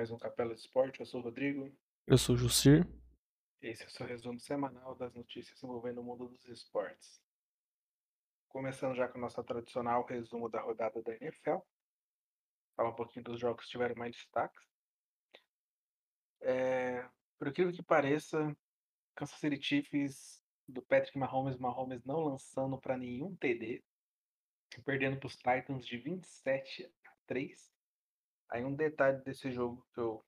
mais um Capela de Esporte. Eu sou o Rodrigo. Eu sou o Jussir. Esse é o seu resumo semanal das notícias envolvendo o mundo dos esportes. Começando já com o nosso tradicional resumo da rodada da NFL. Falar um pouquinho dos jogos que tiveram mais destaques. É, por incrível que pareça, Kansas City Chiefs do Patrick Mahomes, Mahomes não lançando para nenhum TD, perdendo para os Titans de 27 a 3. Aí um detalhe desse jogo que eu,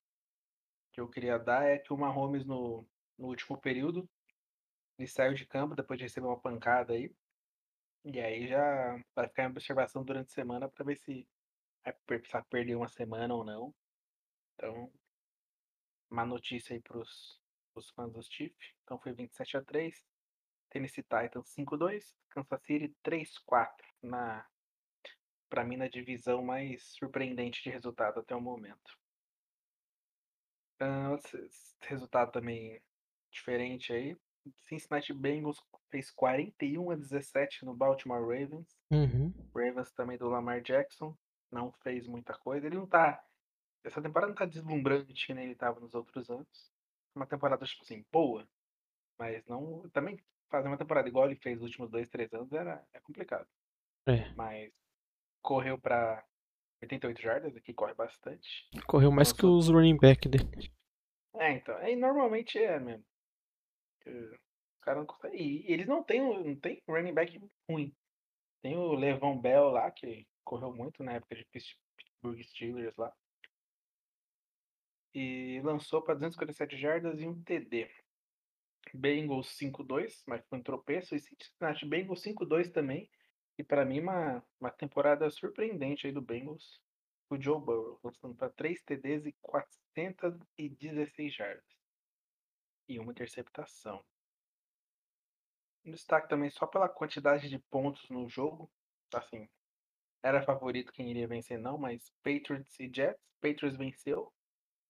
que eu queria dar é que o Mahomes no, no último período ele saiu de campo depois de receber uma pancada aí. E aí já vai ficar em observação durante a semana para ver se vai precisar perder uma semana ou não. Então, uma notícia aí pros, pros fãs dos Chiefs. Então foi 27 a 3 Tennessee Titans 5-2, Kansas City 3-4 na para mim na divisão mais surpreendente de resultado até o momento. Uh, resultado também diferente aí. Cincinnati Bengals fez 41 a 17 no Baltimore Ravens. Uhum. Ravens também do Lamar Jackson não fez muita coisa. Ele não tá essa temporada não tá deslumbrante que nem ele tava nos outros anos. Uma temporada tipo assim boa, mas não também fazer uma temporada igual ele fez nos últimos dois, três anos era é complicado. É. Mas correu para 88 jardas, aqui corre bastante. Correu mais que os running back dele. É, então. Aí normalmente é mesmo. Os caras não conseguem. E eles não têm, não tem running back ruim. Tem o Levão Bell lá, que correu muito na época de Pittsburgh Steelers lá. E lançou para 257 jardas e um TD. Bengals 5-2, mas foi um tropeço. E Cincinnati Bengals 5-2 também. E para mim, uma, uma temporada surpreendente aí do Bengals. O Joe Burrow, lançando para 3 TDs e 416 jardas. E uma interceptação. Um destaque também só pela quantidade de pontos no jogo. Assim, era favorito quem iria vencer, não, mas Patriots e Jets. Patriots venceu,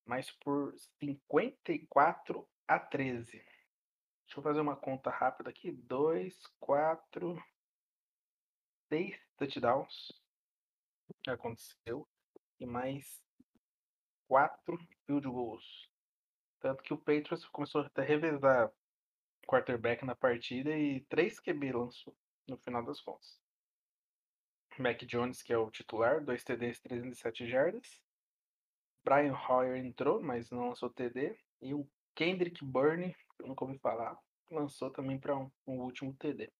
mas por 54 a 13. Deixa eu fazer uma conta rápida aqui. 2, 4, 6 touchdowns que aconteceu e mais 4 field goals. Tanto que o Patriots começou a revezar quarterback na partida e 3 QB lançou no final das contas. Mac Jones, que é o titular, 2 TDs, 307 jardas. Brian Hoyer entrou, mas não lançou TD. E o Kendrick Byrne, que eu nunca ouvi falar, lançou também para um, um último TD.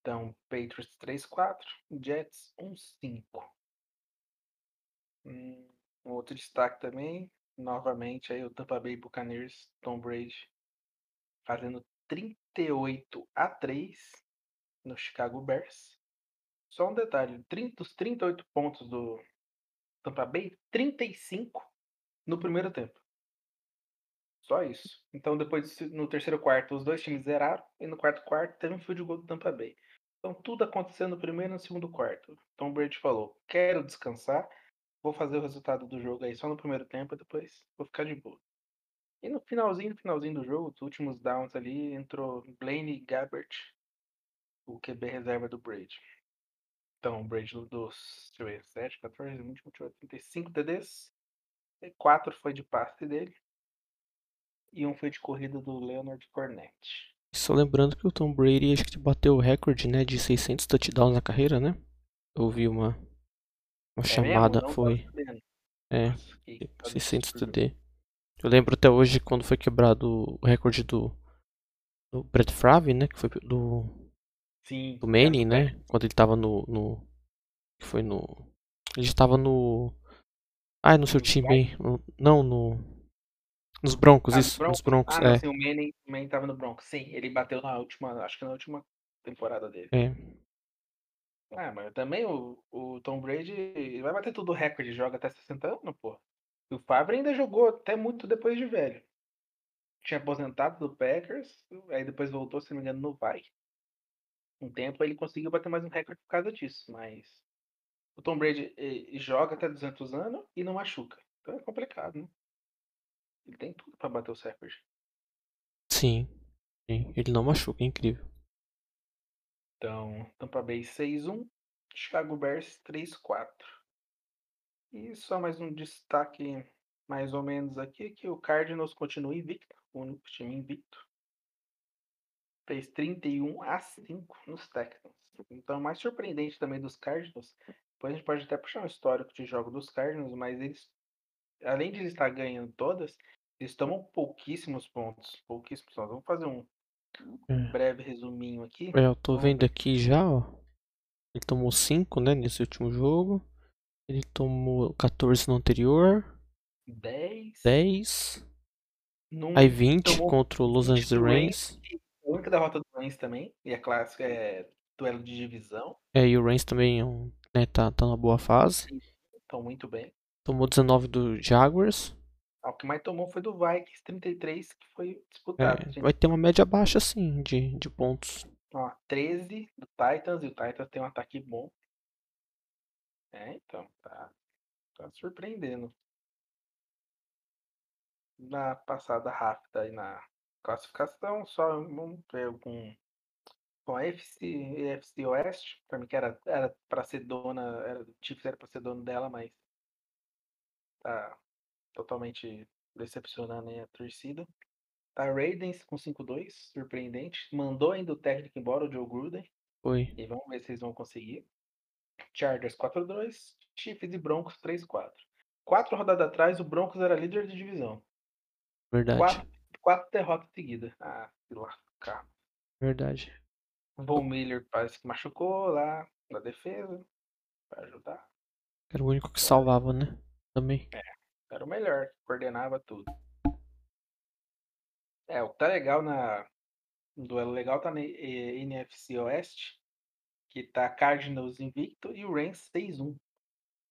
Então, Patriots 3-4, Jets 1-5. Hum, um outro destaque também, novamente aí o Tampa Bay Buccaneers, Tom Brady, fazendo 38 a 3 no Chicago Bears. Só um detalhe, 30, os 38 pontos do Tampa Bay, 35 no primeiro tempo. Só isso. Então depois no terceiro quarto os dois times zeraram e no quarto quarto teve um field goal do Tampa Bay. Então tudo acontecendo no primeiro e no segundo quarto. Tom Brady falou: quero descansar, vou fazer o resultado do jogo aí só no primeiro tempo e depois vou ficar de boa. E no finalzinho, finalzinho do jogo, os últimos downs ali, entrou Blaine Gabbert, o QB reserva do Brady. Então, o Brady dos, deixa eu ver, 7, 14, 20, 28, 35 TDs. 4 foi de passe dele. E um foi de corrida do Leonard Cornette. Só lembrando que o Tom Brady acho que bateu o recorde, né, de 600 touchdowns na carreira, né? Eu vi uma uma É chamada, mesmo? Foi. É, Nossa, que 600 absurdo. TD. Eu lembro até hoje quando foi quebrado o recorde do do Brett Favre, né, que foi do Sim. do Manning, do né? Quando ele tava no no que foi no ele estava no Ai, no seu time no- não no nos Broncos, Ah, nos isso, nos Broncos? Broncos, Ah, não, é. sim, o Manning, o Manning tava no Broncos. Sim, ele bateu na última, acho que na última temporada dele. É. Ah, mas também o, o Tom Brady vai bater tudo recorde, joga até 60 anos, pô. E o Favre ainda jogou até muito depois de velho. Tinha aposentado do Packers, aí depois voltou, se não me engano, no Vai. Um tempo ele conseguiu bater mais um recorde por causa disso, mas o Tom Brady joga até 200 anos e não machuca. Então é complicado, né? Ele tem tudo pra bater recordes. Sim. Sim, Ele não machuca, é incrível. Então, Tampa Bay 6-1, Chicago Bears 3-4. E só mais um destaque mais ou menos aqui, que o Cardinals continua invicto, o único time invicto. Fez 31 a 5 nos Texans. Então, mais surpreendente também dos Cardinals, depois a gente pode até puxar um histórico de jogo dos Cardinals, mas eles, além de eles estar ganhando todas, eles tomam pouquíssimos pontos. Pouquíssimos pontos. Vamos fazer um, um É. breve resuminho aqui. É, eu tô vendo aqui já, ó. Ele tomou 5, né, nesse último jogo. Ele tomou 14 no anterior, 10. 10. Num, Aí 20 tomou contra o Los 20 Angeles Rams. A única derrota do Rams também, e a clássica é duelo de divisão. É, e o Rams também é né, tá, tá numa boa fase. Estão muito bem. Tomou 19 do Jaguars. Ah, O que mais tomou foi do Vikings 33, que foi É, disputado. vai ter uma média baixa, assim, de, de pontos. Ó, 13 do Titans, e o Titans tem um ataque bom. É, então, tá, tá surpreendendo. Na passada rápida aí na classificação, só vamos ver com, com a FC, EFC Oeste, pra mim que era, era pra ser dona, era, o Chiefs era pra ser dono dela, mas tá totalmente decepcionando aí a torcida. Tá Raiders com 5-2, surpreendente. Mandou ainda o técnico embora, o Joe Gruden. Foi. E vamos ver se eles vão conseguir. Chargers 4-2, Chiefs e Broncos 3-4. Quatro rodadas atrás, o Broncos era líder de divisão. Verdade. Quatro, quatro derrotas seguidas. Ah, que lascar. Verdade. O Von Miller parece que machucou lá na defesa. Pra ajudar. Era o único que salvava, né? Também. Era o melhor, coordenava tudo. É, o que tá legal na. Um duelo legal tá na eh, NFC Oeste, que tá Cardinals invicto e o Rams 6-1.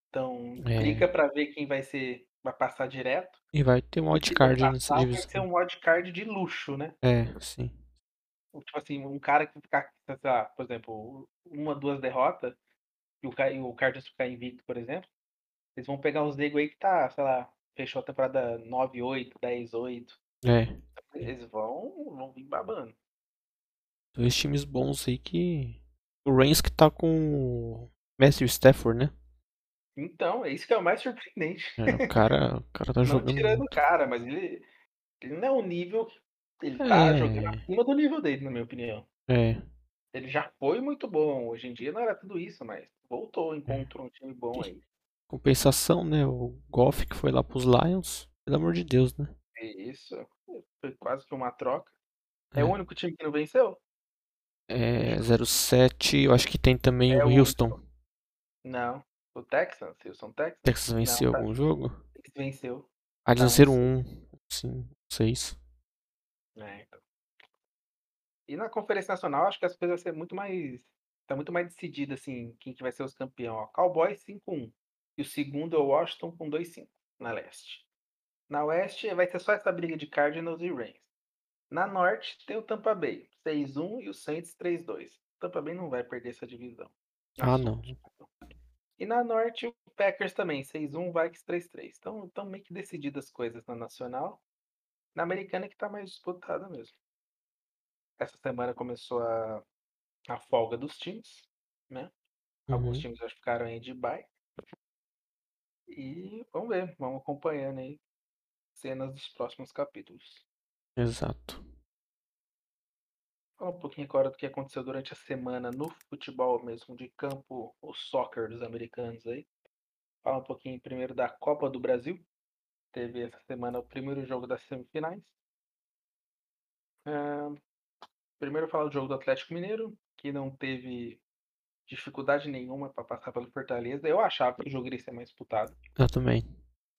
Então, É. briga pra ver quem vai ser. Vai passar direto. E vai ter um wildcard nessa passar, vai ser divisão. um wildcard de luxo, né? É, sim. Tipo assim, um cara que ficar, sei lá, por exemplo, uma, duas derrotas, e o, e o Cardinals ficar invicto, por exemplo, eles vão pegar os nego aí que tá, sei lá, fechou a temporada 9-8, 10-8. É. Eles vão, vão vir babando. Dois times bons aí que. O Reigns que tá com o Matthew Stafford, né? Então, é isso que é o mais surpreendente. É, o cara, o cara tá Não jogando tirando o cara, mas ele, ele não é o nível. que Ele tá jogando É, acima do nível dele, na minha opinião. é. Ele já foi muito bom. Hoje em dia não era tudo isso, mas voltou, encontrou um time bom aí. Compensação, né? O Goff que foi lá pros Lions. Pelo amor de Deus, né? E isso foi quase que uma troca. É É. o único time que não venceu? É 07, eu acho que tem também É o o Houston. Não. O Texans, Houston Texans? Texas venceu Não, tá. algum jogo? Eles venceu. Ah, eles venceram sim. um. Sim, seis. É, então. E na Conferência Nacional, acho que as coisas vão ser muito mais. Tá muito mais decidida, assim, quem que vai ser os campeão. Ó, Cowboys 5-1. E o segundo é o Washington com 2-5 na leste. Na oeste vai ser só essa briga de Cardinals e Rams. Na norte tem o Tampa Bay 6-1 e o Saints 3-2. O Tampa Bay não vai perder essa divisão. Ah, não. E na norte o Packers também 6-1, Vikings 3-3. Então estão meio que decididas as coisas na nacional. Na americana é que tá mais disputada mesmo. Essa semana começou a, a folga dos times, né? Alguns Uhum, times já ficaram aí de bye. E vamos ver, vamos acompanhando aí cenas dos próximos capítulos. exato. Falar um pouquinho agora do que aconteceu durante a semana no futebol mesmo de campo, o soccer dos americanos aí. Falar um pouquinho primeiro da Copa do Brasil. Teve essa semana o primeiro jogo das semifinais. Ah, primeiro falar do jogo do Atlético Mineiro, que não teve dificuldade nenhuma para passar pelo Fortaleza. Eu achava que o jogo iria ser mais disputado. Eu também.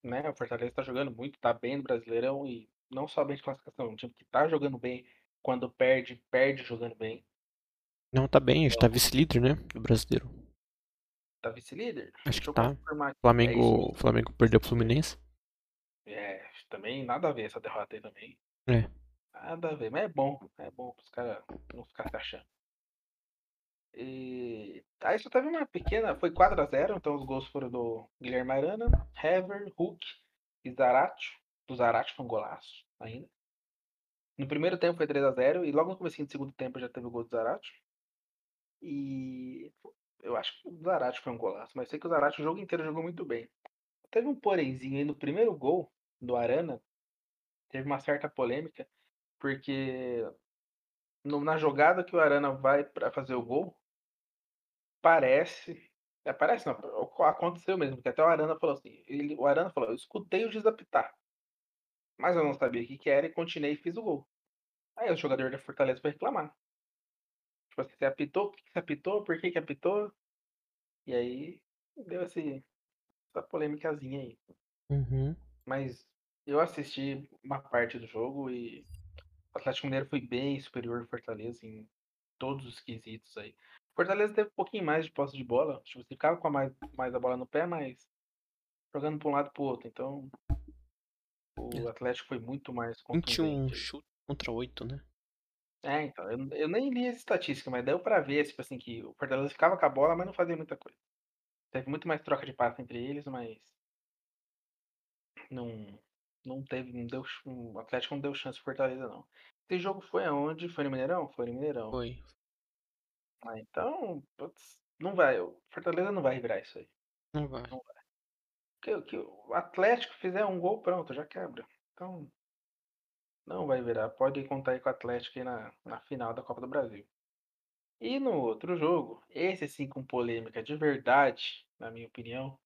né? O Fortaleza tá jogando muito, tá bem no Brasileirão e não só bem de classificação, um time que tá jogando bem, quando perde, perde jogando bem. Não, tá bem, a gente tá vice-líder, né? Do brasileiro. Tá vice-líder? Acho Deixa que tá. É Flamengo, mesmo. Flamengo perdeu pro Fluminense. É, também nada a ver essa derrota aí também. É. Nada a ver, mas é bom, é bom pros caras não ficar se achando. E aí só teve uma pequena, foi 4x0, então os gols foram do Guilherme Arana, Hever, Hulk e Zarate. Do Zarate foi um golaço ainda. No primeiro tempo foi 3x0 e logo no começo do segundo tempo já teve o gol do Zarate. E eu acho que o Zarate foi um golaço, mas sei que o Zarate o jogo inteiro jogou muito bem. teve um porémzinho aí no primeiro gol do Arana. Teve uma certa polêmica, porque no- na jogada que o Arana vai pra fazer o gol, parece. É, parece não, aconteceu mesmo, porque até o Arana falou assim. Ele, o Arana falou: Eu escutei o desapitar, mas eu não sabia o que, que era e continuei e fiz o gol. Aí o jogador da Fortaleza foi reclamar. Tipo assim, você apitou? O que que você apitou? Por que, que apitou? E aí deu esse, essa polêmicazinha aí. Uhum. Mas eu assisti uma parte do jogo e o Atlético Mineiro foi bem superior ao Fortaleza em todos os quesitos aí. Fortaleza teve um pouquinho mais de posse de bola, tipo, você ficava com a mais, mais a bola no pé, mas jogando para um lado para o outro. Então o Atlético foi muito mais 21 contundente. aí. chute contra 8, né? É, então, eu, eu nem li as estatísticas, mas deu pra ver, tipo assim, que o Fortaleza ficava com a bola, mas não fazia muita coisa. Teve muito mais troca de passe entre eles, mas não, não teve, não deu, o Atlético não deu chance pro Fortaleza, não. Esse jogo foi aonde? Foi no Mineirão? Foi no Mineirão. Foi. Ah, então, putz, não vai, o Fortaleza não vai virar isso aí. Não vai. Porque que o Atlético fizer um gol, pronto, já quebra. Então, não vai virar. Pode contar aí com o Atlético aí na, na final da Copa do Brasil. E no outro jogo, esse sim com polêmica de verdade, na minha opinião.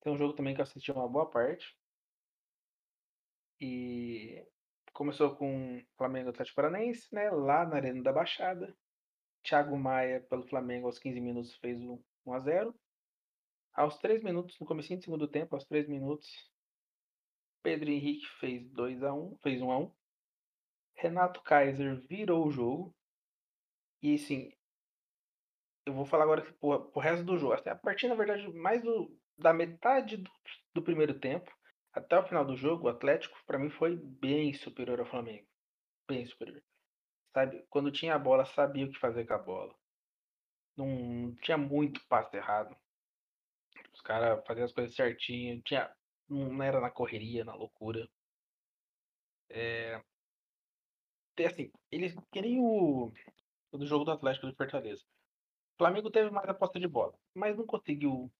Tem um jogo também que eu assisti uma boa parte. E começou com Flamengo Atlético Paranaense, né? Lá na Arena da Baixada. Thiago Maia, pelo Flamengo, aos 15 minutos, fez um 1x0. Aos 3 minutos, no comecinho do segundo tempo, aos 3 minutos, Pedro Henrique fez 2x1, fez 1x1. Renato Kaiser virou o jogo. E assim, eu vou falar agora pro, pro resto do jogo. A partir, na verdade, mais do, da metade do, do primeiro tempo até o final do jogo, o Atlético, pra mim, foi bem superior ao Flamengo. Bem superior. Sabe? Quando tinha a bola, sabia o que fazer com a bola. Não, tinha muito passe errado. Os caras faziam as coisas certinho. Tinha, não era na correria, na loucura. É, assim, eles queriam o, o do jogo do Atlético do Fortaleza. O Flamengo teve mais a posse de bola, mas não conseguiu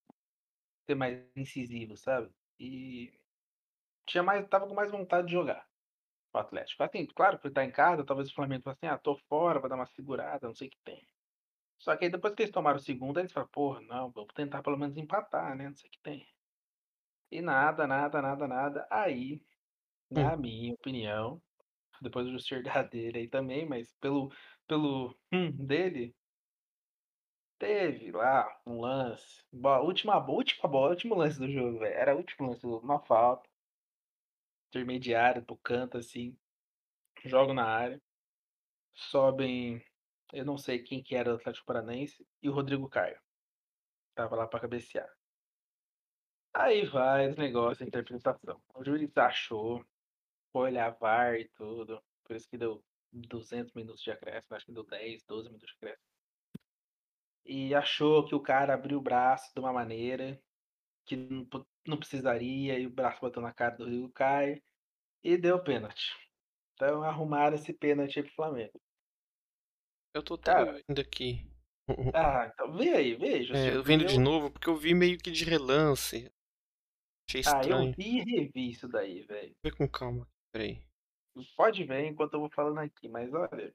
ser mais incisivo, sabe? E tinha mais, tava com mais vontade de jogar o Atlético. Assim, claro, por estar em casa, talvez o Flamengo fosse assim, ah, tô fora, vou dar uma segurada, não sei o que tem. Só que aí depois que eles tomaram o segundo, eles falaram, porra, não, vamos tentar pelo menos empatar, né? Não sei o que tem. E nada, nada, nada, nada. Aí, na minha opinião, depois do dar dele aí também, mas pelo, pelo hum, dele, teve lá um lance. Bola, última, última bola, último lance do jogo, velho. Era o último lance do jogo, uma falta. Intermediária pro canto, assim. Jogo na área. Sobem. Eu não sei quem que era do Atlético Paranaense. E o Rodrigo Caio. Tava lá pra cabecear. Aí vai esse negócio, a interpretação. O juiz achou, foi olhar VAR e tudo. Por isso que deu 200 minutos de acréscimo, acho que deu 10, 12 minutos de acréscimo. E achou que o cara abriu o braço de uma maneira que não, precisaria, e o braço bateu na cara do Rodrigo Caio e deu pênalti. Então arrumaram esse pênalti aí pro Flamengo. Eu tô até vendo aqui. Ah, então vê aí, veja. É, eu vendo de novo, porque eu vi meio que de relance. Achei Ah, eu estranho. vi e revi isso daí, velho. Vê com calma. Peraí. Pode ver enquanto eu vou falando aqui, mas olha.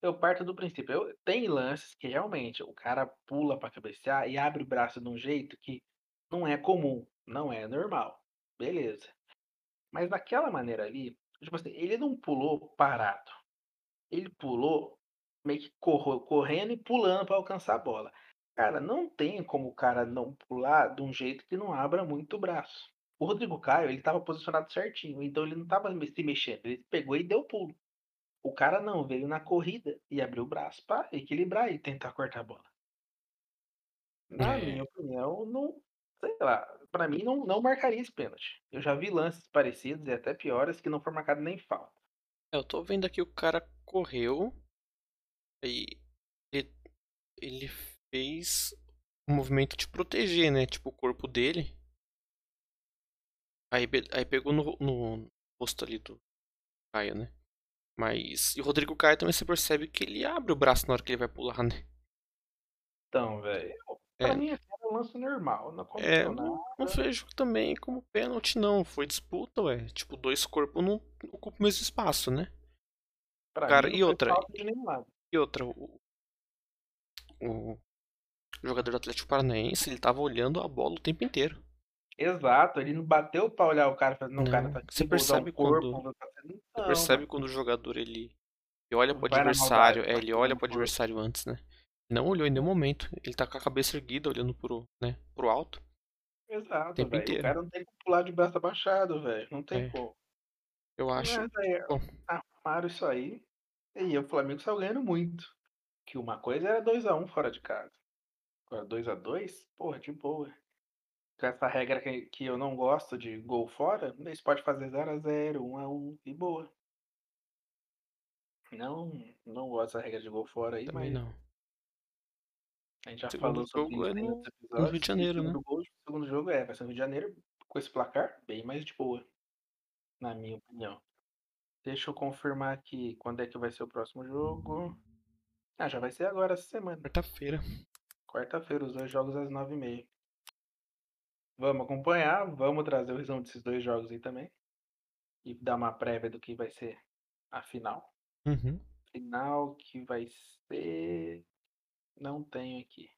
Eu parto do princípio. Eu, tem lances que realmente o cara pula pra cabecear e abre o braço de um jeito que não é comum, não é normal. Beleza. Mas daquela maneira ali, tipo assim, ele não pulou parado. Ele pulou meio que correndo e pulando pra alcançar a bola. Cara, não tem como o cara não pular de um jeito que não abra muito o braço. O Rodrigo Caio, ele tava posicionado certinho, então ele não tava me- se mexendo, ele pegou e deu pulo. O cara não, veio na corrida e abriu o braço pra equilibrar e tentar cortar a bola. Na É. minha opinião, não, sei lá, pra mim não, não marcaria esse pênalti. Eu já vi lances parecidos e até piores que não foi marcado nem falta. É, Eu tô vendo aqui o cara correu. E ele, ele fez um movimento de proteger, né? Tipo, o corpo dele. Aí, aí pegou no, no rosto ali do Caio, né? Mas. E o Rodrigo Caio também você percebe que ele abre o braço na hora que ele vai pular, né? Então, velho, pra É. mim um lance normal, não É, não, não vejo também como pênalti, não. Foi disputa, ué. Tipo, dois corpos não ocupam o mesmo espaço, né? Pra Cara, mim, e não outra? E outra, o, o jogador do Atlético Paranaense, ele tava olhando a bola o tempo inteiro. Exato, ele não bateu pra olhar o cara, falando, não, o cara Não, tá você percebe o corpo, quando- vou fazer- Você Não, percebe quando o jogador, ele, ele olha pro adversário, é, vai ele olha pro adversário antes, né? Não olhou em nenhum momento. Ele tá com a cabeça erguida, olhando pro, né, pro alto. Exato, velho. O cara não tem como pular de braço abaixado, velho. Não tem É. como. Eu acho. Mas aí, bom. arrumaram isso aí. E o Flamengo saiu ganhando muito. Que uma coisa era 2x1 fora de casa. Agora 2x2, porra, de boa. Com essa regra que, que eu não gosto de gol fora, eles podem fazer 0x0, 1x1 e boa. Não, não gosto dessa regra de gol fora aí, Também mas não. A gente já Segundo falou sobre jogo isso é no- outros episódios. Rio de Janeiro, né? segundo gol, segundo jogo é, vai ser no Rio de Janeiro, com esse placar, bem mais de boa. Na minha opinião. Deixa eu confirmar aqui quando é que vai ser o próximo jogo. Ah, já vai ser agora essa semana. Quarta-feira. Quarta-feira, os dois jogos às nove e meia. Vamos acompanhar, vamos trazer o resumo desses dois jogos aí também. E dar uma prévia do que vai ser a final. Uhum. Final que vai ser. Não tenho aqui.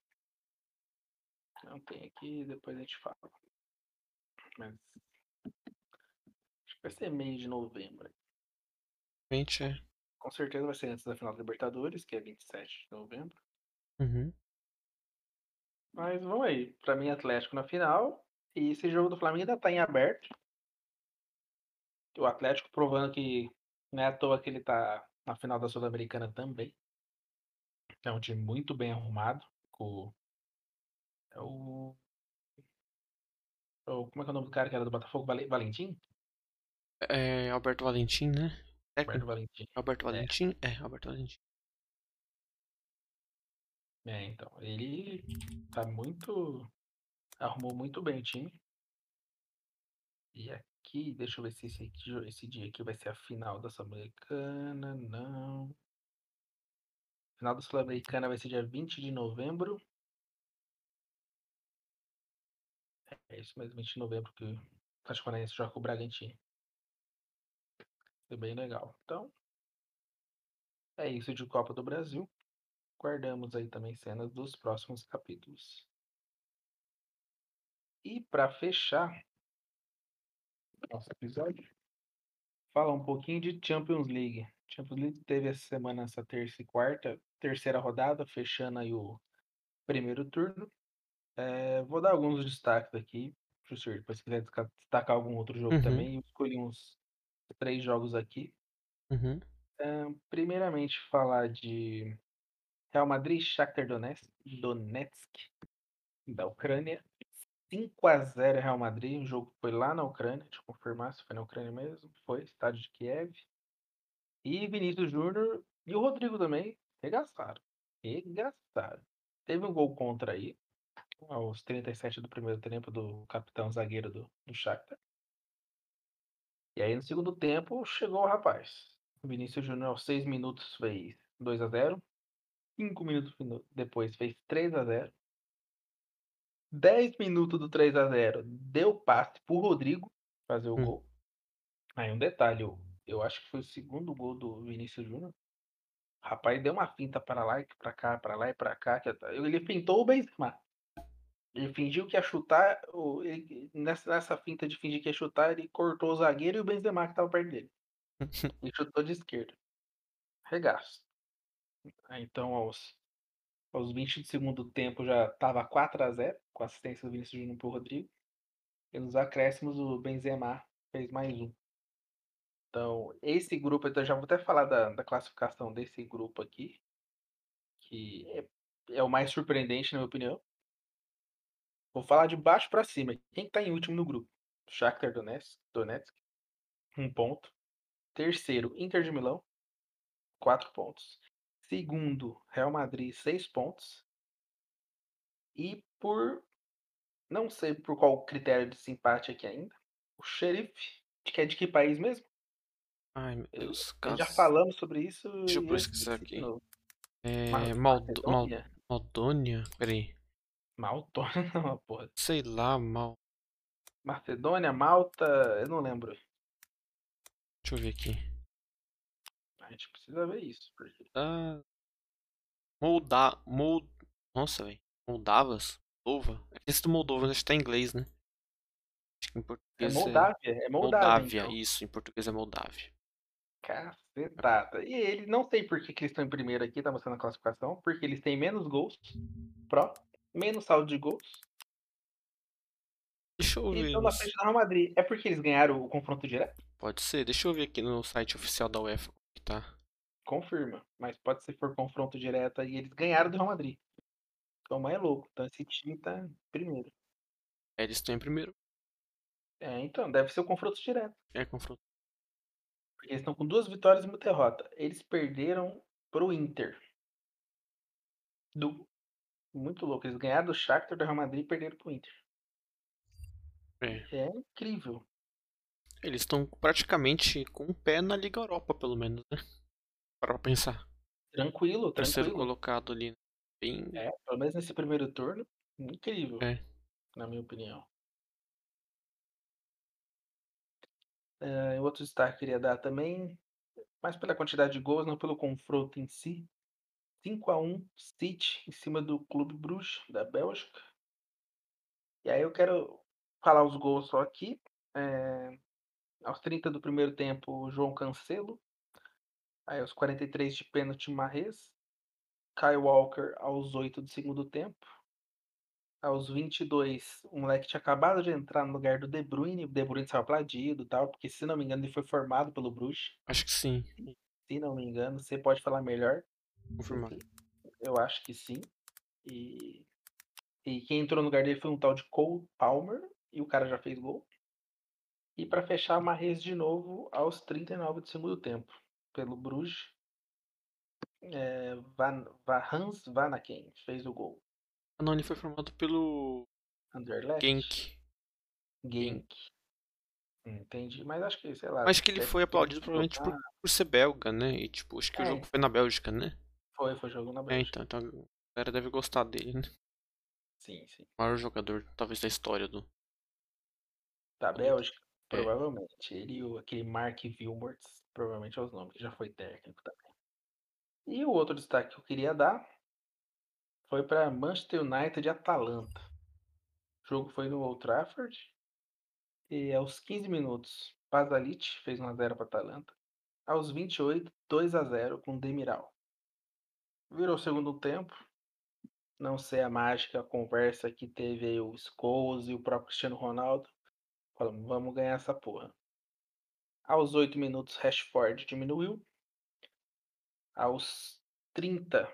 Não tem aqui, depois a gente fala. Mas. Acho que vai ser mês de novembro. Realmente é. Com certeza vai ser antes da final da Libertadores, que é 27 de novembro. Uhum. Mas vamos aí. Pra mim, Atlético na final. E esse jogo do Flamengo ainda tá em aberto. O Atlético provando que não é à toa que ele tá na final da Sul-Americana também. É um time muito bem arrumado. Com... É o... é o- Como é que é o nome do cara que era do Botafogo? Vale- Valentim? É Alberto Valentim, né? Alberto Técnico. Valentim. Alberto Valentim? É, Alberto Valentim. É, então. Ele tá muito. Arrumou muito bem o time. E aqui, deixa eu ver se esse, aqui- esse dia aqui vai ser a final da Sul-Americana. Não. Final da Sul-Americana vai ser dia 20 de novembro. É isso mesmo, 20 de novembro que o Atlético Paranaense joga com o Bragantino. Foi bem legal. Então, é isso de Copa do Brasil. Guardamos aí também cenas dos próximos capítulos. E para fechar nosso episódio, falar um pouquinho de Champions League. Champions League teve essa semana, essa terça e quarta, terceira rodada, fechando aí o primeiro turno. É, vou dar alguns destaques aqui, pro senhor, depois se quiser destacar algum outro jogo Uhum. também, eu escolhi uns três jogos aqui. Uhum. Ahn, primeiramente, falar de Real Madrid, Shakhtar Donetsk, Donetsk da Ucrânia. 5 a 0 Real Madrid, o jogo foi lá na Ucrânia, deixa eu confirmar se foi na Ucrânia mesmo, foi, estádio de Kiev. E Vinícius Júnior e o Rodrigo também regaçaram, regaçaram. Teve um gol contra aí, aos 37 do primeiro tempo do capitão zagueiro do, do Shakhtar. E aí no segundo tempo chegou o rapaz. O Vinícius Júnior aos 6 minutos fez 2 a 0 5 minutos depois fez 3 a 0 10 minutos do 3 a 0 deu passe pro Rodrigo fazer o Hum. gol. Aí um detalhe, eu, eu acho que foi o segundo gol do Vinícius Júnior. O rapaz deu uma finta para lá e para cá, para lá e para cá. Ele fintou o Benzema. Ele fingiu que ia chutar, o- ele- nessa, nessa finta de fingir que ia chutar, ele cortou o zagueiro e o Benzema que tava perto dele. Ele chutou de esquerda. Regaço. Aí, Então, aos, aos 20 de segundo tempo já tava 4 a 0 com a assistência do Vinícius Júnior pro Rodrigo. E nos acréscimos o Benzema fez mais um. Então, esse grupo, então já vou até falar da, da classificação desse grupo aqui, que é, é o mais surpreendente, na minha opinião. Vou falar de baixo para cima. Quem tá em último no grupo? Shakhtar Donetsk, Donetsk, um ponto. Terceiro, Inter de Milão, quatro pontos. Segundo, Real Madrid, seis pontos. E por, não sei por qual critério de empate aqui ainda, o Xerife, que é de que país mesmo? Ai, meu Eu- Deus. Nós já falamos sobre isso. Deixa eu e pesquisar aqui. É, Maldo- Mal-? Maldônia? Peraí. Maltona não, porra. Sei lá, mal. Macedônia, Malta, eu não lembro. Deixa eu ver aqui. A gente precisa ver isso. Porque... Ah. Molda... Mold... Nossa, velho. Moldavas? Moldova? É que esse do Moldova acho que tá em inglês, né? Acho que em É português Moldávia, é Moldávia. Moldávia. então. Isso, em português é Moldávia. Cacetada. E ele, não sei por que, que eles estão em primeiro aqui, tá mostrando a classificação, porque eles têm menos gols pró, menos saldo de gols, Deixa eu e ver. estão no na frente do Real Madrid. É porque eles ganharam o confronto direto? Pode ser. Deixa eu ver aqui no site oficial da UEFA que tá. Confirma. Mas pode ser for confronto direto e eles ganharam do Real Madrid. Então, mais louco. Então, esse time tá em primeiro. É, Eles estão em primeiro. É, então, deve ser o confronto direto. É confronto. Eles estão com duas vitórias e uma derrota. Eles perderam pro Inter. Do... Muito louco. Eles ganharam do Shakhtar do Real Madrid e perderam pro Inter. É. É incrível. Eles estão praticamente com o pé na Liga Europa, pelo menos, né? Para pensar. Tranquilo, Terceiro tranquilo. colocado ali. né? Bem. É, pelo menos nesse primeiro turno, incrível, É. na minha opinião. É, outro destaque que eu queria dar também, mais pela quantidade de gols, não pelo confronto em si. 5 a 1 City em cima do Clube Bruges, da Bélgica. E aí eu quero falar os gols só aqui. É, aos 30 do primeiro tempo, João Cancelo. Aí aos 43 de pênalti, Marrez. Kyle Walker aos 8 do segundo tempo. Aos 22, o moleque tinha acabado de entrar no lugar do De Bruyne. O De Bruyne saiu aplaudido e tal, porque se não me engano ele foi formado pelo Bruges. Acho que sim. Se não me engano, você pode falar melhor. Confirmado. Eu acho que sim. E, e quem entrou no lugar dele foi um tal de Cole Palmer, e o cara já fez gol. E para fechar, Marrez de novo aos 39 do segundo tempo, pelo Bruges. É, Van, Van, Hans Vanaken fez o gol. Ah, não, ele foi formado pelo Anderlecht? Genk. Genk. Entendi, mas acho que, sei lá. Acho que ele foi aplaudido provavelmente por, por ser belga, né? E tipo, acho que o É. jogo foi na Bélgica, né? Foi, foi jogo na É, Bélgica. então, então a galera deve gostar dele, né? Sim, sim. O maior jogador, talvez, da história do. Da Bélgica, É. provavelmente. Ele e o, aquele Mark Wilmots, provavelmente é os nomes, que já foi técnico também. E o outro destaque que eu queria dar foi para Manchester United e Atalanta. O jogo foi no Old Trafford. E aos 15 minutos, Pasalic fez 1x0 para Atalanta. Aos 28, 2x0 com Demiral. Virou o segundo tempo. Não sei a mágica, a conversa que teve aí o Scholes e o próprio Cristiano Ronaldo. Falamos, vamos ganhar essa porra. Aos 8 minutos, Rashford diminuiu. Aos 30,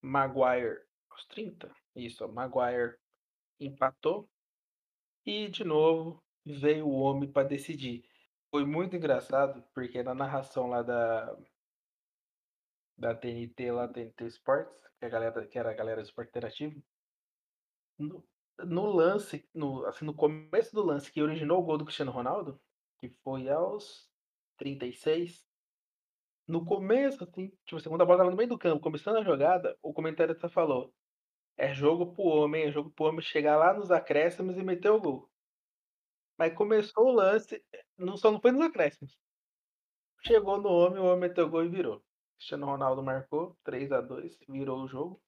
Maguire. Aos 30? Isso, Maguire empatou. E de novo veio o homem para decidir. Foi muito engraçado, porque na narração lá da da TNT, lá TNT Sports, que, a galera, que era a galera do Esporte Interativo, no, no lance, no, assim, no começo do lance que originou o gol do Cristiano Ronaldo, que foi aos 36, no começo, assim, tipo, a segunda bola tava no meio do campo, começando a jogada, o comentarista falou: é jogo pro homem, é jogo pro homem chegar lá nos acréscimos e meter o gol. Mas começou o lance, não, só não foi nos acréscimos. Chegou no homem, o homem meteu o gol e virou. Cristiano Ronaldo marcou 3 a 2 virou o jogo.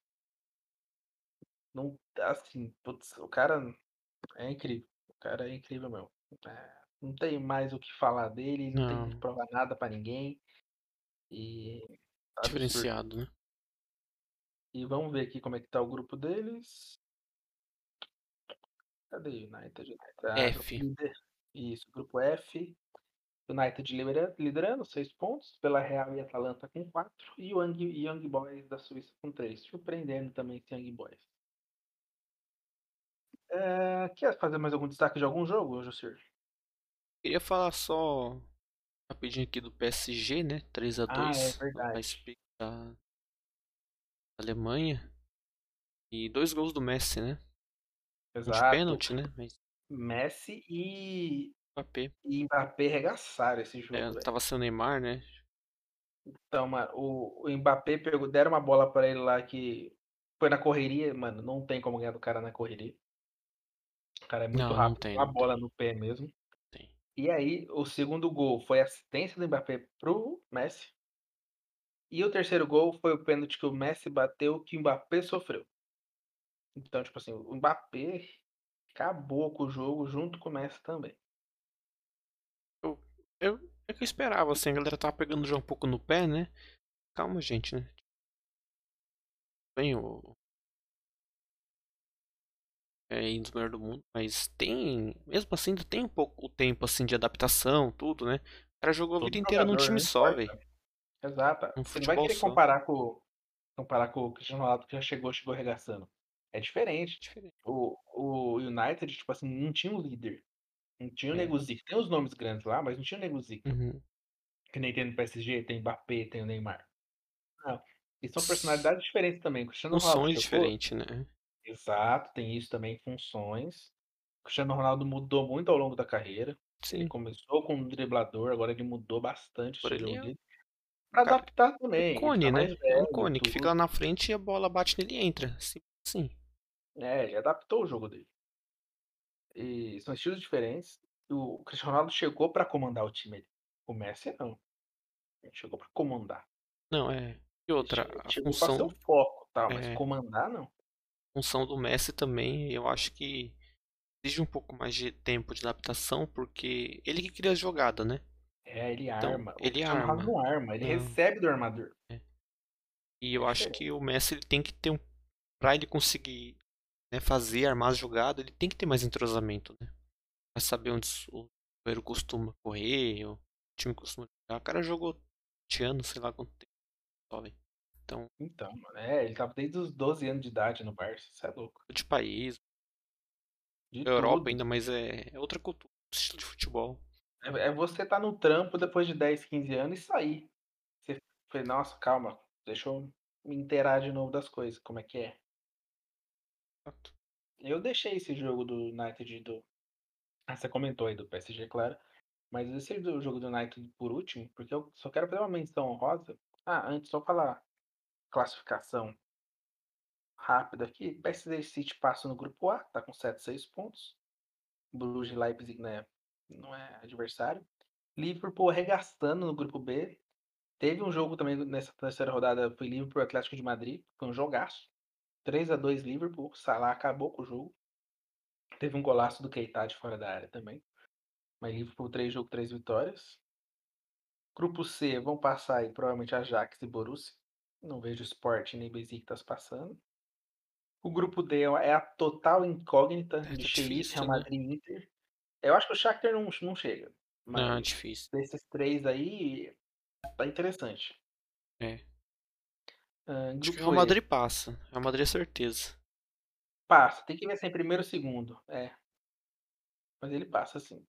Não, assim, putz, o cara é incrível. O cara é incrível mesmo. É, não tem mais o que falar dele, não, tem Não. que provar nada pra ninguém. E. absurdo. Diferenciado, né? E vamos ver aqui como é que tá o grupo deles. Cadê o United? United? Ah, F. grupo. Isso, grupo F. United lidera- liderando, 6 pontos. Pela Real e Atalanta com 4. E o Young, Young Boys da Suíça com 3. Surpreendendo também esse Young Boys. É, quer fazer mais algum destaque de algum jogo, Jussir? Queria falar só rapidinho aqui do PSG, né? 3 a Ah, 2 é verdade. da Speak da da Alemanha. E dois gols do Messi, né? Um de Exato. pênalti, né? Mas Messi e, Mbappé. e Mbappé regaçaram esse jogo. É, tava sem o Neymar, né? Então, mano, o, o Mbappé pegou, deram uma bola pra ele lá que foi na correria, mano, não tem como ganhar do cara na correria. O cara é muito Não, não rápido, tem, com a não bola tem. no pé mesmo. Tem. E aí, o segundo gol foi assistência do Mbappé pro Messi. E o terceiro gol foi o pênalti que o Messi bateu, que o Mbappé sofreu. Então, tipo assim, o Mbappé acabou com o jogo junto com o Messi também. Eu, eu, é que eu esperava, assim, a galera tava pegando já um pouco no pé, né? Calma, gente, né? Bem, o. É um dos melhores do mundo, mas tem. Mesmo assim, ainda tem um pouco o tempo, assim, de adaptação, tudo, né? O cara jogou a vida inteira num time não só, velho. Exato. Um Você não vai querer só. comparar com, comparar com o Cristiano Ronaldo que já chegou, chegou arregaçando. É diferente. Diferente. O, o United, tipo assim, não tinha um líder. Não tinha o É. Nego Zico. Tem os nomes grandes lá, mas não tinha o Nego Zico. Uhum. Que nem tem no PSG, tem Mbappé, tem o Neymar. Não. E são personalidades diferentes também. Cristiano Ronaldo Funções chegou. diferentes, né? Exato, tem isso também, funções. O Cristiano Ronaldo mudou muito ao longo da carreira. Ele Sim. começou como um driblador, agora ele mudou bastante Por ele é dele. Pra cara- adaptar também. Ele cone, tá né? mais É velho um cone que fica lá na frente e a bola bate nele e entra. Sim, sim. É, ele adaptou o jogo dele. E são estilos diferentes. O Cristiano Ronaldo chegou pra comandar o time. ele- O Messi não. Ele chegou pra comandar. Não, é. E Ele outra, chegou, a chegou pra ser função, o foco, tá? Mas É. comandar não. função do Messi também, eu acho que exige um pouco mais de tempo de adaptação, porque ele que cria a jogada, né? É, ele Então, arma. Ele arma. não arma, ele recebe do armador. E eu É acho que o Messi ele tem que ter um. Pra ele conseguir né, fazer, armar as jogadas, ele tem que ter mais entrosamento, né? Pra saber onde o goleiro costuma correr, o time costuma jogar. O cara jogou 20 anos, sei lá quanto tempo. Então, Então, mano, é, ele tava desde os 12 anos de idade no Barça, isso é louco. de país, De Europa tudo. ainda, mas é, é outra cultura, estilo de futebol. É, é você tá no trampo depois de 10, 15 anos e sair. Você fala, nossa, calma, deixa eu me inteirar de novo das coisas, como é que é. Eu deixei esse jogo do United do. Ah, você comentou aí do PSG, claro. Mas esse é do jogo do United por último, porque eu só quero fazer uma menção honrosa. Ah, antes, só falar classificação rápida aqui. PSG City passa no grupo A, tá com 7, 6 pontos. Bruges e Leipzig né, não é adversário. Liverpool arregaçando no grupo B. Teve um jogo também nessa terceira rodada, foi Liverpool Atlético de Madrid. Foi um jogaço. 3 a 2 Liverpool. Salah acabou com o jogo. Teve um golaço do Keita de fora da área também. Mas Liverpool 3 jogos, 3 vitórias. Grupo C vão passar aí provavelmente Ajax e Borussia. Não vejo Sport nem Besiktas passando. O grupo D é a total incógnita É, de Chelsea, difícil, Real né? Madrid e Inter. Eu acho que o Shakhtar não, não chega. Não, é Mas difícil. desses três aí, tá interessante. É. Ah, Acho que o Real E. Madrid passa. Real Madrid é certeza. Passa, tem que ver se é em primeiro ou segundo. É. Mas ele passa sim.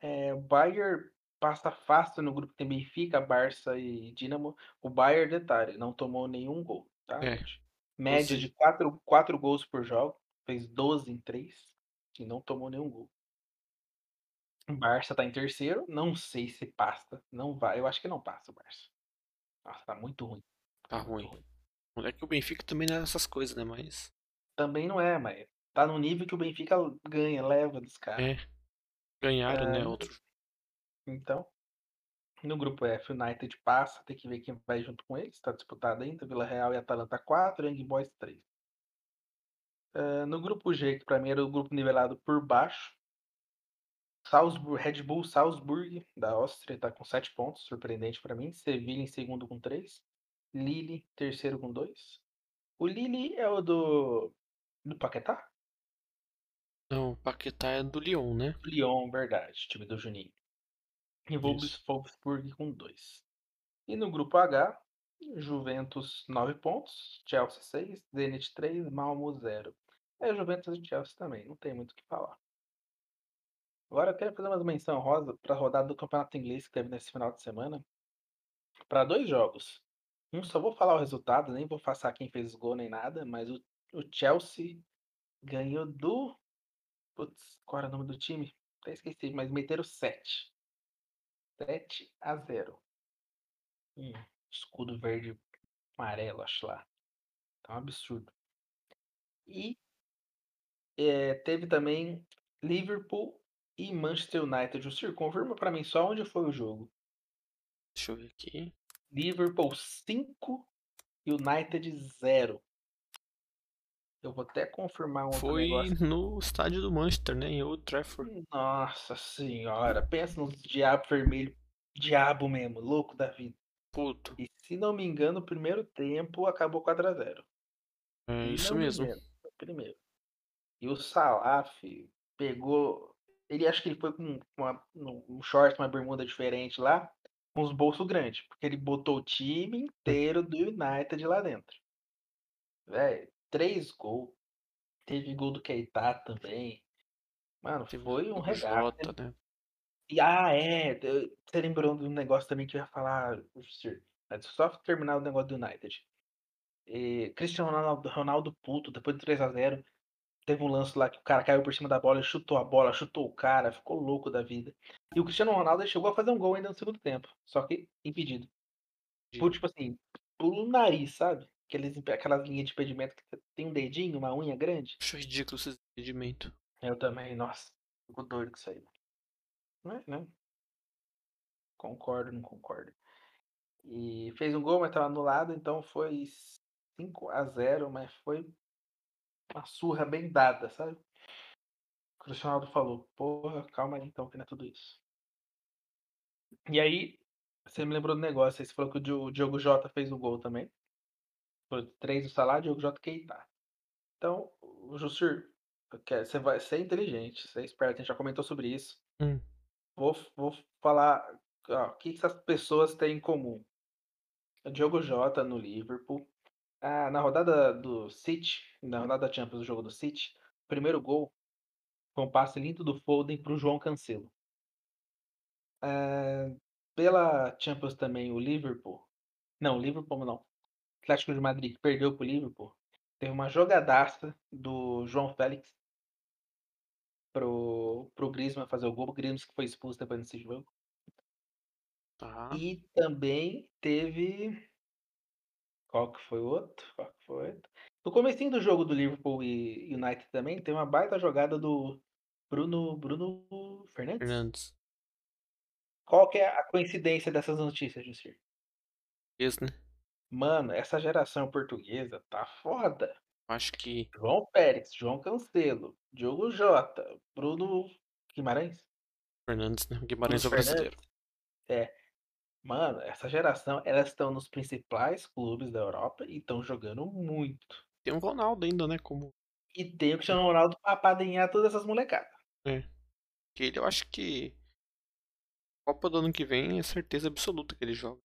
É, o Bayern passa fácil no grupo que tem Benfica, Barça e Dinamo. O Bayern, detalhe, não tomou nenhum gol, tá, É. Média 12. de 4, 4 gols por jogo. Fez 12 em 3 e não tomou nenhum gol. O Barça tá em terceiro. Não sei se passa. Não vai. Eu acho que não passa o Barça. Nossa, tá muito ruim. Tá muito ruim. ruim. Não é que o Benfica também não é essas coisas, né? Mas. Também não é, mas tá no nível que o Benfica ganha, leva dos caras. É. Ganharam, Ah, né? no- Outro. Então, no grupo F, o United passa, tem que ver quem vai junto com eles, tá disputado ainda, Vila Real e Atalanta 4, Young Boys 3. Ah, no grupo G, que pra mim era o grupo nivelado por baixo, Salzburg, Red Bull Salzburg, da Áustria, tá com 7 pontos, surpreendente pra mim. Sevilha em segundo com 3. Lille, terceiro com 2. O Lille é o do, do Paquetá? Não, o Paquetá é do Lyon, né? Lyon, verdade, time do Juninho. E. Wolfsburg com 2. E no grupo H, Juventus 9 pontos, Chelsea 6, Zenit 3, Malmo 0. É Juventus e Chelsea também, não tem muito o que falar. Agora eu quero fazer uma menção rosa para a rodada do Campeonato Inglês que teve nesse final de semana. Para dois jogos. Um só vou falar o resultado, nem vou passar quem fez gol nem nada, mas o, o Chelsea ganhou do. Putz, qual era o nome do time? Até esqueci, mas meteram 7. 7 a 0. Um escudo verde amarelo, acho lá. Tá um absurdo. E é, teve também Liverpool e Manchester United. O Sir, confirma pra mim só onde foi o jogo. Deixa eu ver aqui. Liverpool 5, United 0. Eu vou até confirmar um Foi negócio. no estádio do Manchester, né? Em Old Trafford. Nossa senhora, pensa nos diabo vermelho, diabo mesmo, louco da vida. Puto. E se não me engano, o primeiro tempo acabou 4x0. É isso não me mesmo. engano, primeiro. E o Salah, fi, pegou. Ele acho que ele foi com uma, um short, uma bermuda diferente lá, com os bolsos grandes, porque ele botou o time inteiro do United lá dentro. Velho, três gols. Teve gol do Keita também. Mano, foi um o regate. Jota, né? E, ah, é. Você lembrou de um negócio também que eu ia falar. Mas Só terminar o negócio do United. E Cristiano Ronaldo, Ronaldo puto, depois do 3x0. Teve um lance lá que o cara caiu por cima da bola e chutou a bola, chutou o cara, ficou louco da vida. E o Cristiano Ronaldo chegou a fazer um gol ainda no segundo tempo. Só que impedido. Por, tipo assim, pelo nariz, sabe? Aqueles, aquelas linhas de impedimento que tem um dedinho, uma unha grande. Acho ridículo esse impedimento. Eu também, nossa, fico doido com isso aí. Mas, né? Concordo, não concordo. E fez um gol, mas tava anulado, então foi 5 a 0 mas foi uma surra bem dada, sabe? O Cristiano falou, porra, calma aí então, que não é tudo isso. E aí, você me lembrou do negócio, você falou que o Di- o Diogo Jota fez o gol também. Foi 3 do Salah, Diogo Jota Keita. Então, o Jussir, você vai ser inteligente, você é esperto, a gente já comentou sobre isso. Hum. Vou, vou falar ó, o que que essas pessoas têm em comum. O Diogo Jota no Liverpool. Ah, na rodada do City, na rodada da Champions, do jogo do City, o primeiro gol foi um passe lindo do Foden para o João Cancelo. Ah, pela Champions também, o Liverpool. Não, o Liverpool não. Atlético de Madrid perdeu pro Liverpool. Teve uma jogadaça do João Félix pro, pro Griezmann fazer o gol. O Griezmann que foi expulso depois desse jogo. Tá. E também teve. Qual que foi o outro? Qual que foi outro? No comecinho do jogo do Liverpool e United também, tem uma baita jogada do Bruno, Bruno Fernandes. Fernandes. Qual que é a coincidência dessas notícias, Jussir? Esse, né? Mano, essa geração portuguesa tá foda. Acho que João Pérez, João Cancelo, Diogo Jota, Bruno Guimarães. Fernandes, né? Guimarães é Bruno brasileiro. É. Mano, essa geração, elas estão nos principais clubes da Europa e estão jogando muito. Tem um Ronaldo ainda, né? Como E tem o Cristiano Ronaldo pra apadrinhar todas essas molecadas. que ele, eu acho que Copa do ano que vem é certeza absoluta que ele joga.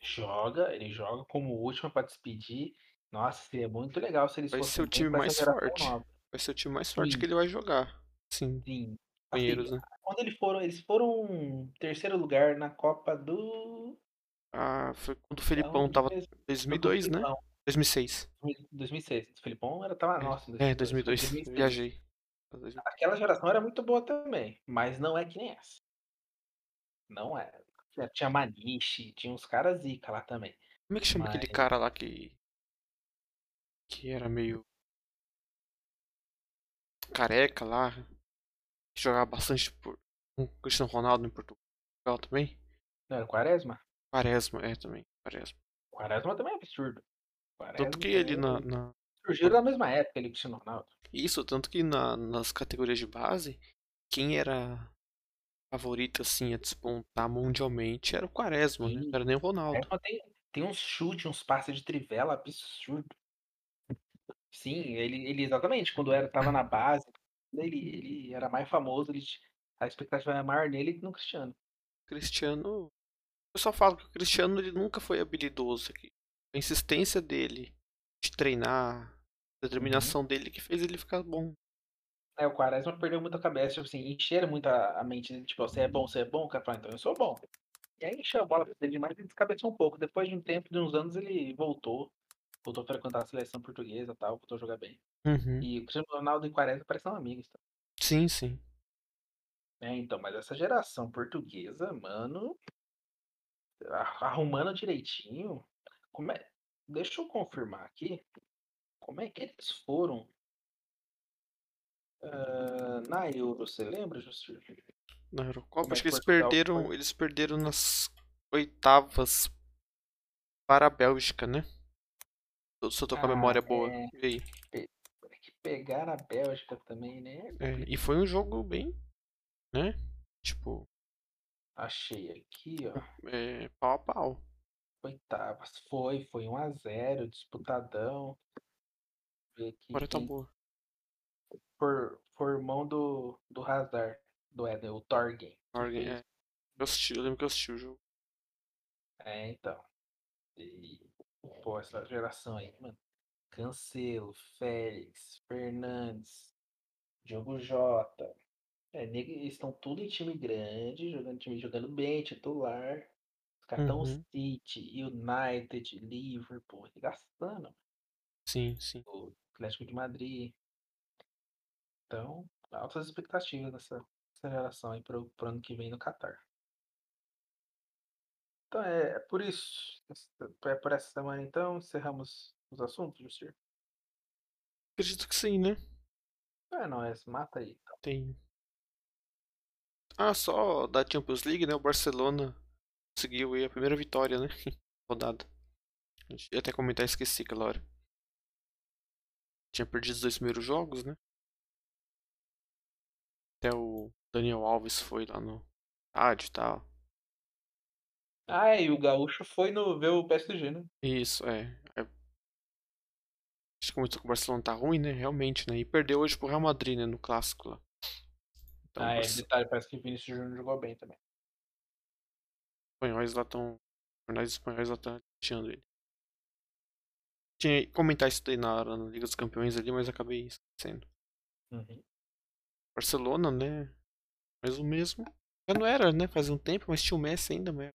Joga, ele joga como última pra despedir. Nossa, seria muito legal se eles Vai fossem ser o time mais forte. nova. Vai ser o time mais forte Sim. que ele vai jogar. Sim, Sim. Assim, né? quando eles foram, eles foram terceiro lugar na Copa do. Ah, foi quando o Felipão tava mesmo? Foi com o 2002, né? Filipão. 2006. 2006. O Filipão era tava nossa. em É, 2002. 2002. 2006. Viajei. Aquela geração era muito boa também, mas não é que nem essa. Não é. Tinha- Maniche, tinha uns caras zica lá também. Como é que chama aquele Mas- cara lá que. que era meio. careca lá? Que jogava bastante por. com o Cristiano Ronaldo em Portugal também? Não era o Quaresma? Quaresma, é também. Quaresma. Quaresma também é absurdo. Quaresma Tanto que ele na, também na- Surgiu na mesma época, ele o Cristiano Ronaldo. Isso, tanto que na- nas categorias de base, quem era favorito assim a despontar mundialmente era o Quaresma, né? Sim. Não era nem o Ronaldo. Quaresma tem, tem uns chutes, uns passes de trivela absurdo. Sim, ele, ele exatamente, quando era, tava na base, ele, ele era mais famoso, ele, a expectativa era maior nele que no Cristiano. Cristiano. Eu só falo que o Cristiano ele nunca foi habilidoso aqui. A insistência dele de treinar, a determinação dele que fez ele ficar bom. É, o Quaresma perdeu muito a cabeça, tipo assim, encheram muito a, a mente dele, tipo, você é bom, você é bom, o cara fala, então eu sou bom. E aí encheu a bola pra dele demais e descabeçou um pouco. Depois de um tempo, de uns anos, ele voltou, voltou a frequentar a seleção portuguesa e tal, voltou a jogar bem. Uhum. E o Cristiano Ronaldo e o Quaresma parecem amigos, tá? Sim, sim. É, então, mas essa geração portuguesa, mano, arrumando direitinho, como é... deixa eu confirmar aqui, Como é que eles foram ah, na Euro? Você lembra, Justir? Na Eurocopa, é acho que que eles Portugal perderam, foi? eles perderam nas oitavas para a Bélgica, né? Eu tô com a Ah, memória boa. é. E aí? é que pegaram a Bélgica também, né? É, e foi um jogo bem, né? Tipo, Achei aqui, ó. é, pau a pau. Oitavas. Foi, foi 1 a 0 disputadão. Agora tá boa. for, for irmão do, do Hazard, do Éder, o Torgen. fez. é. Eu assisti, eu lembro que eu assisti o jogo. É, então. E, pô, essa geração aí, mano. Cancelo, Félix, Fernandes, Diogo Jota. É, eles estão tudo em time grande, jogando time jogando bem, titular. Os caras tão Uhum. City, United, Liverpool, arregaçando. Sim, sim. O Atlético de Madrid. Então, altas expectativas nessa, nessa geração aí pro, pro ano que vem no Qatar. Então é, é por isso. É por essa semana então, encerramos os assuntos, Justir? Acredito que sim, né? É, não, é, mata aí. então. Tem. Ah, só da Champions League, né? O Barcelona conseguiu aí a primeira vitória, né? Rodada. A gente ia até comentar, esqueci hora. Tinha perdido os dois primeiros jogos, né? Até o Daniel Alves foi lá no estádio e tal. Ah, é, e o Gaúcho foi no ver o PSG, né? Isso, é. é. Acho que começou que o Barcelona tá ruim, né? Realmente, né? E perdeu hoje pro Real Madrid, né? No clássico lá. Então, Ah, é, os detalhe, parece que o Vinícius Júnior jogou bem também. espanhóis lá estão. Os jornais espanhóis lá estão achando ele. Tinha que comentar isso daí na hora na Liga dos Campeões ali, mas acabei esquecendo. Uhum. Barcelona, né? Mais o mesmo. Já não era, né? Fazia um tempo, mas tinha o Messi ainda, mas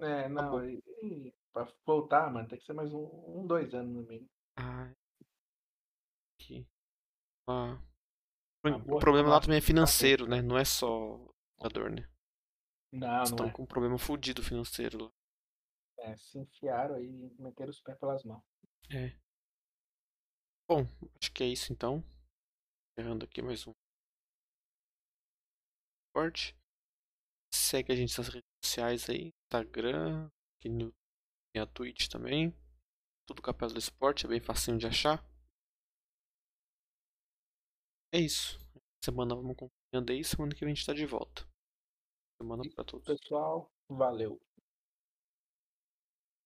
É, não, acabou. e, e pra voltar, mano, tem que ser mais um, um dois anos no mínimo. Ah, que. Ah. O boa problema lá também é financeiro, né? Não é só jogador, né? Não, Eles não estão é. com um problema fudido financeiro lá. É, se enfiaram aí e meteram os pés pelas mãos. É. Bom, acho que é isso então. Encerrando aqui mais um corte. Segue a gente nas redes sociais aí. Instagram, aqui no, tem a Twitch também. Tudo Capela do Esporte, é bem facinho de achar. É isso. Semana vamos acompanhando aí. Semana que vem a gente tá de volta. Semana pra todos. pessoal, valeu.